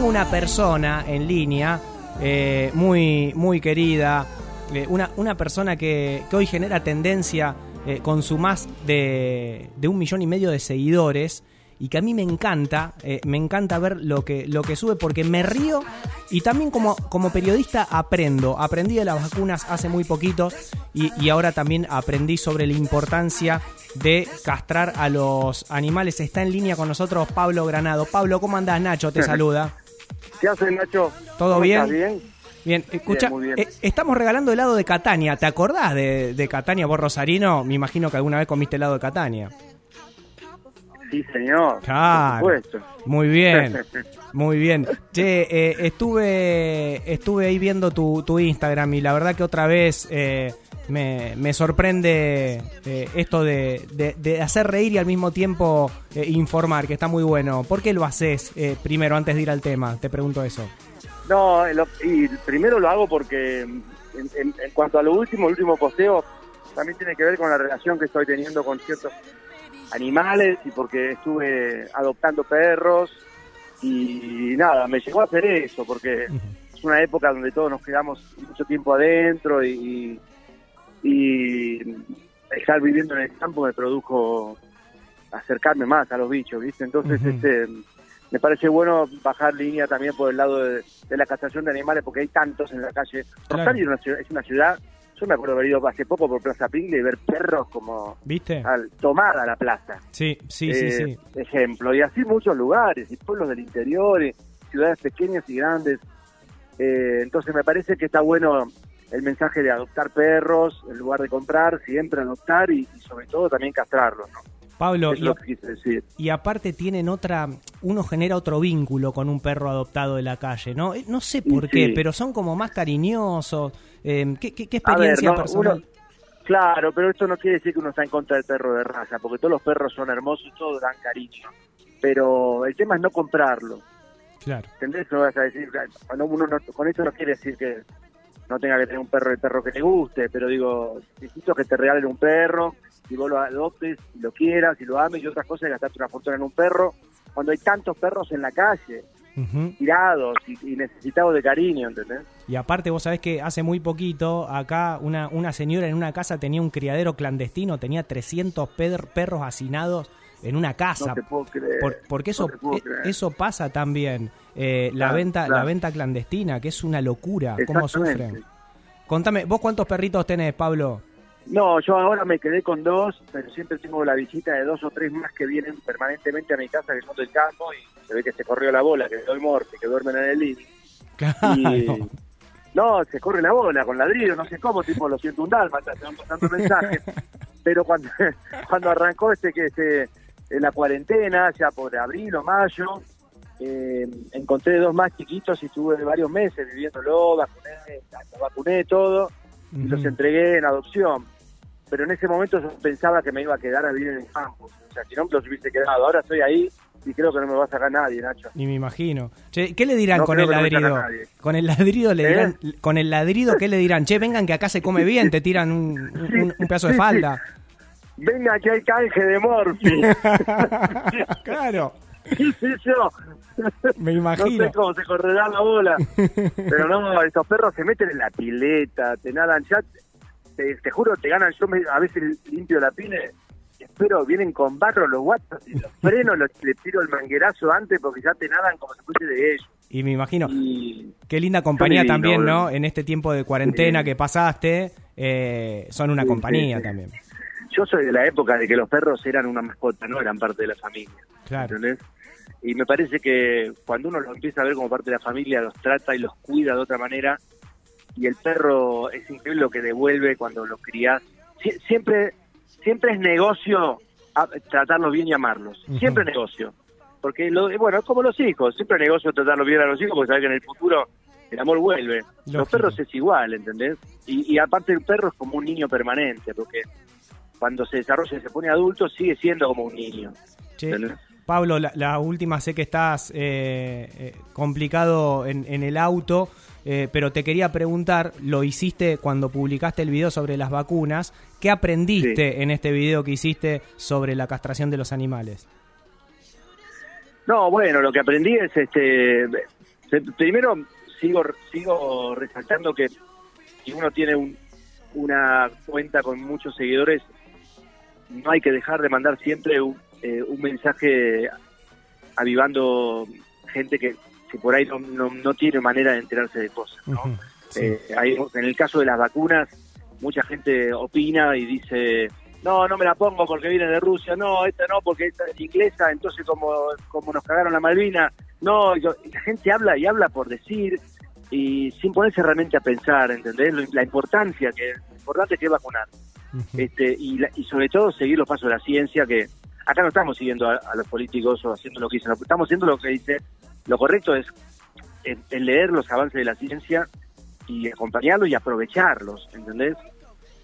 tengo una persona en línea eh, muy, muy querida, eh, una, una persona que, que hoy genera tendencia eh, con su más de, de un millón y medio de seguidores y que a mí me encanta, me encanta ver lo que, lo que sube porque me río y también como, como periodista aprendo. Aprendí de las vacunas hace muy poquito y, y ahora también aprendí sobre la importancia de castrar a los animales. Está en línea con nosotros Pablo Granado. Pablo, ¿cómo andás? Nacho te saluda. ¿Qué haces, Nacho? ¿Todo ¿Cómo bien? estás? ¿Bien? Bien, escucha, muy bien. eh, estamos regalando helado de Catania. ¿Te acordás de, de Catania, vos Rosarino? Me imagino que alguna vez comiste helado de Catania. Sí, señor. Claro. Por supuesto. Muy bien, muy bien. Che, eh, estuve, estuve ahí viendo tu, tu Instagram y la verdad que otra vez eh, me, me sorprende eh, esto de, de- de hacer reír y al mismo tiempo informar, que está muy bueno. ¿Por qué lo haces primero, antes de ir al tema? Te pregunto eso. No, lo- y primero lo hago porque en, en- en cuanto a lo último, el último posteo también tiene que ver con la relación que estoy teniendo con ciertos animales y porque estuve adoptando perros y nada, me llegó a hacer eso porque es una época donde todos nos quedamos mucho tiempo adentro y, y estar viviendo en el campo me produjo acercarme más a los bichos, ¿viste? Entonces, este me parece bueno bajar línea también por el lado de, de la castración de animales porque hay tantos en la calle. Claro. Rosario es una ciudad, es una ciudad yo me acuerdo haber ido hace poco por Plaza Pingle y ver perros como ¿Viste? al tomar a la plaza. Sí, sí, sí, Eh, sí. Ejemplo, y así muchos lugares, y pueblos del interior, y ciudades pequeñas y grandes. Eh, entonces me parece que está bueno el mensaje de adoptar perros en lugar de comprar, siempre adoptar y, y sobre todo también castrarlos. ¿no? Pablo, es y, lo que quise decir. y aparte tienen otra, uno genera otro vínculo con un perro adoptado de la calle, ¿no? Eh, No sé por Sí. qué, pero son como más cariñosos. Eh, ¿qué, qué- qué A ver, experiencia no, personal? uno- claro, pero esto no quiere decir que uno está en contra del perro de raza, porque todos los perros son hermosos y todos dan cariño. Pero el tema es no comprarlo. Claro. ¿Entendés? No vas a decir, cuando uno no- con esto no quiere decir que no tenga que tener un perro el perro que te guste, pero digo, necesito que te regalen un perro, y vos lo adoptes, y lo quieras, y lo ames, y otras cosas, y gastarte una fortuna en un perro, cuando hay tantos perros en la calle, tirados y, y necesitados de cariño, ¿entendés? Y aparte vos sabés que hace muy poquito acá una, una señora en una casa tenía un criadero clandestino, tenía 300 per- perros hacinados en una casa. No puedo creer. Por- porque eso no eh, eso pasa también eh, la Claro, venta la venta clandestina que es una locura cómo sufren contame vos cuántos perritos tenés Pablo No, yo ahora me quedé con dos, pero siempre tengo la visita de dos o tres más que vienen permanentemente a mi casa, que son del campo, y se ve que se corrió la bola, que doy morte, que duermen en el living. claro Y, no, se corre la bola con ladrillo, no sé cómo, tipo lo siento un dálmata, te van pasando mensajes. Pero cuando, cuando arrancó este que este, en la cuarentena, ya por abril o mayo, eh, encontré dos más chiquitos y estuve varios meses viviéndolo, vacuné, los vacuné todo y los entregué en adopción. Pero en ese momento yo pensaba que me iba a quedar a vivir en el campo. O sea, si no me los hubiese quedado. Ahora estoy ahí y creo que no me va a sacar nadie, Nacho. y me imagino che, ¿qué le dirán No con el no ladrido con el ladrido le ¿Eh? dirán con el ladrido qué le dirán che vengan que acá se come bien te tiran un, un- un pedazo de falda Venga, que hay canje de Morphy. claro me No imagino sé cómo se correrá la bola. Pero no, estos perros se meten en la pileta, te nadan ya. Te, te juro, te ganan. Yo me- a veces limpio la pila. y Espero, vienen con barro los guatos y los freno, los, le tiro el manguerazo antes porque ya te nadan como si fuese de ellos. y me imagino Y Qué linda compañía también, ¿no? En este tiempo de cuarentena Sí. que pasaste, eh, son una Sí, compañía sí. también. Yo soy de la época de que los perros eran una mascota, no eran parte de la familia. Claro. ¿entendés? Y me parece que cuando uno los empieza a ver como parte de la familia, los trata y los cuida de otra manera, y el perro es increíble lo que devuelve cuando lo crías. Sie- siempre, siempre es negocio a- tratarlos bien y amarlos. Siempre es negocio. Porque, lo, bueno, es como los hijos. Siempre es negocio tratarlos bien a los hijos porque sabes que en el futuro el amor vuelve. Los perros es igual, ¿entendés? Y, y aparte el perro es como un niño permanente, porque cuando se desarrolla y se pone adulto sigue siendo como un niño. Pablo, la, la última sé que estás eh, eh, complicado en, en el auto, eh, pero te quería preguntar, lo hiciste cuando publicaste el video sobre las vacunas, ¿qué aprendiste en este video que hiciste sobre la castración de los animales? No, bueno, lo que aprendí es este Primero, sigo, sigo resaltando que si uno tiene un- una cuenta con muchos seguidores, no hay que dejar de mandar siempre un, eh, un mensaje avivando gente que, que por ahí no, no, no tiene manera de enterarse de cosas. ¿no? Sí. Eh, hay- en el caso de las vacunas, mucha gente opina y dice, no, no me la pongo porque viene de Rusia, no, esta no porque esta es inglesa, entonces como, como nos cagaron la Malvina, no, yo- y la gente habla y habla por decir y sin ponerse realmente a pensar, ¿entendés? La importancia, que lo importante que es vacunar. Este, y, la- y sobre todo seguir los pasos de la ciencia, que acá no estamos siguiendo a, a los políticos o haciendo lo que dicen, estamos haciendo lo que dice, lo correcto es en, en leer los avances de la ciencia y acompañarlos y aprovecharlos, ¿entendés?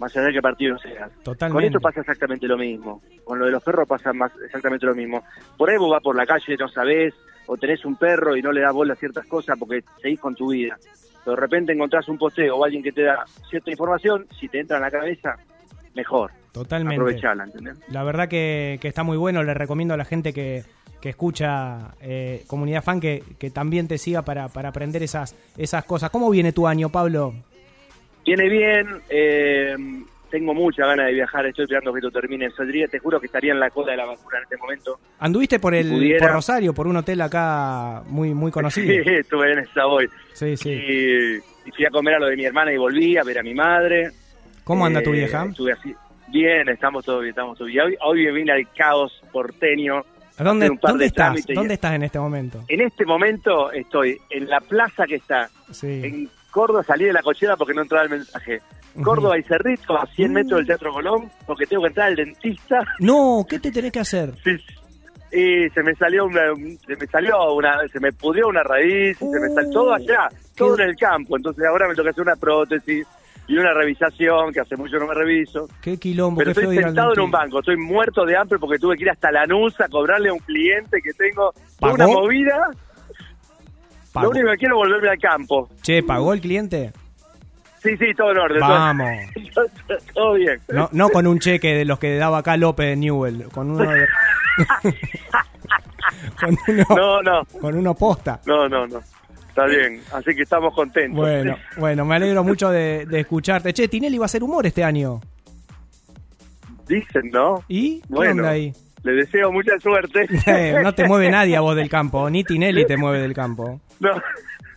Más allá de qué partido seas. Con Totalmente. esto pasa exactamente lo mismo. Con lo de los perros pasa más exactamente lo mismo. Por ahí vos vas por la calle no sabés, o tenés un perro y no le das bola a ciertas cosas porque seguís con tu vida. Pero de repente encontrás un posteo o alguien que te da cierta información, si te entra en la cabeza, mejor. Totalmente. Aprovechala, ¿entendés? La verdad que, que está muy bueno. Le recomiendo a la gente que, que escucha eh, Comunidad Fan que, que también te siga para, para aprender esas, esas cosas. ¿Cómo viene tu año, Pablo? Viene bien, eh, tengo mucha ganas de viajar, estoy esperando que esto termine. Saldría, te juro que estaría en la cola de la vacuna en este momento. ¿Anduviste por el por Rosario, por un hotel acá muy muy conocido? Sí, estuve en esa hoy. Sí, sí. Y, y fui a comer a lo de mi hermana y volví a ver a mi madre. ¿Cómo anda tu Eh, vieja? Estuve así. Bien, estamos todos bien, estamos todos bien. Hoy, hoy vine al caos porteño. ¿A ¿Dónde, dónde de estás? ¿Dónde estás en este momento? En este momento estoy en la plaza que está Sí. en Córdoba, salí de la cochera porque no entraba el mensaje. Córdoba y Cerrito, a 100 metros del Teatro Colón, porque tengo que entrar al dentista. No, ¿qué te tenés que hacer? Sí, y se me salió una, se me salió una, se me pudrió una raíz, se me salió todo allá, todo en el campo. Entonces ahora me toca hacer una prótesis y una revisación, que hace mucho no me reviso. Qué quilombo, Pero qué estoy sentado en un banco, estoy muerto de hambre porque tuve que ir hasta Lanús a cobrarle a un cliente que tengo ¿Pagó? una movida. Pagó. Lo único que quiero es volverme al campo. Che, ¿pagó el cliente? Sí, sí, todo en orden. todo- Vamos. todo bien. No, no con un cheque de los que daba acá López de Newell, con uno de- con uno, No, no, con uno posta. no, no, no. Está bien, así que estamos contentos. Bueno, bueno, me alegro mucho de, de escucharte. Che, Tinelli va a hacer humor este año. Dicen, ¿no? ¿Y qué Bueno. onda ahí? Le deseo mucha suerte. Eh, no te mueve nadie a vos del campo, ni Tinelli te mueve del campo. No,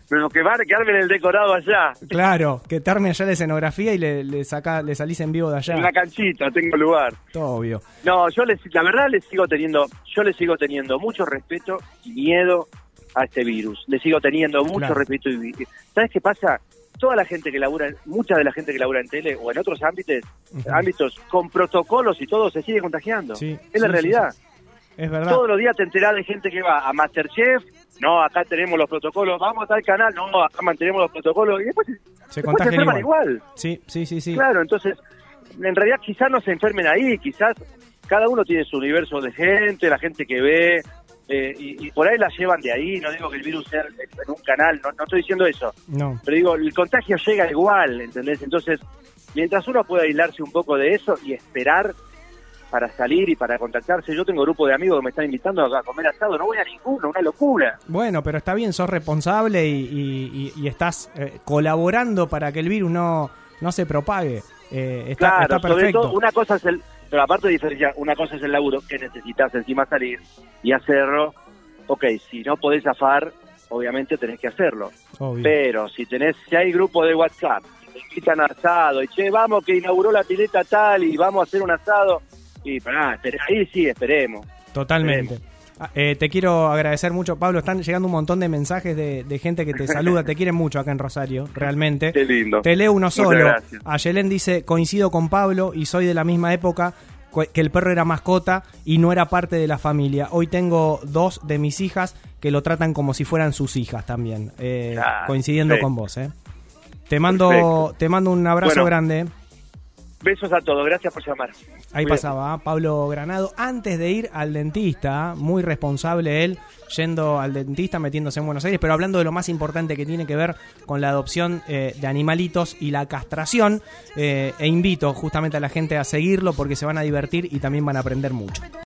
pero que van a quedarme en el decorado allá, Claro, que te arme allá la escenografía y le, le, saca, le salís en vivo de allá. en la canchita, tengo lugar. Todo obvio. No, yo les, la verdad les sigo teniendo, yo les sigo teniendo mucho respeto y miedo a este virus. Le sigo teniendo mucho Claro. respeto y ¿Sabes qué pasa? Toda la gente que labura, mucha de la gente que labura en tele o en otros ámbitos, ámbitos con protocolos y todo se sigue contagiando. Sí, es la realidad. sí, Es verdad. Todos los días te enterás de gente que va a Masterchef, no, acá tenemos los protocolos, vamos a tal canal, no, acá mantenemos los protocolos y después, Se después se enferman igual. igual. Sí, sí, sí, sí. Claro, entonces, en realidad quizás no se enfermen ahí, quizás cada uno tiene su universo de gente, la gente que ve, eh, y, y por ahí la llevan de ahí, no digo que el virus sea en un canal, no, no estoy diciendo eso, No. pero digo, el contagio llega igual, ¿entendés? Entonces, mientras uno pueda aislarse un poco de eso y esperar para salir y para contactarse, yo tengo grupo de amigos que me están invitando a comer asado, no voy a ninguno, una locura. Bueno, pero está bien, sos responsable y, y- y- y estás eh, colaborando para que el virus no, no se propague. Eh, está, Claro, está sobre perfecto. todo, una cosa es el, pero aparte de diferenciar, una cosa es el laburo que necesitas encima salir y hacerlo. Ok, si no podés zafar, obviamente tenés que hacerlo. Obvio. Pero si tenés, si hay grupo de WhatsApp, te invitan a asado, y che, vamos que inauguró la pileta tal y vamos a hacer un asado, y pará, ahí sí, esperemos. Totalmente. Eh, te quiero agradecer mucho, Pablo. Están llegando un montón de mensajes de, de gente que te saluda. te quieren mucho acá en Rosario, realmente. Qué lindo. Te leo uno solo. gracias. Ayelén dice, coincido con Pablo y soy de la misma época que el perro era mascota y no era parte de la familia. Hoy tengo dos de mis hijas que lo tratan como si fueran sus hijas también, eh, Ah, coincidiendo con vos. Eh. Te mando, Perfecto. te mando un abrazo Bueno. grande. Besos a todos, gracias por llamar. Ahí Cuídate. pasaba ¿ah? Pablo Granado antes de ir al dentista, muy responsable él, yendo al dentista, metiéndose en Buenos Aires, pero hablando de lo más importante que tiene que ver con la adopción eh, de animalitos y la castración. eh, e invito justamente a la gente a seguirlo porque se van a divertir y también van a aprender mucho.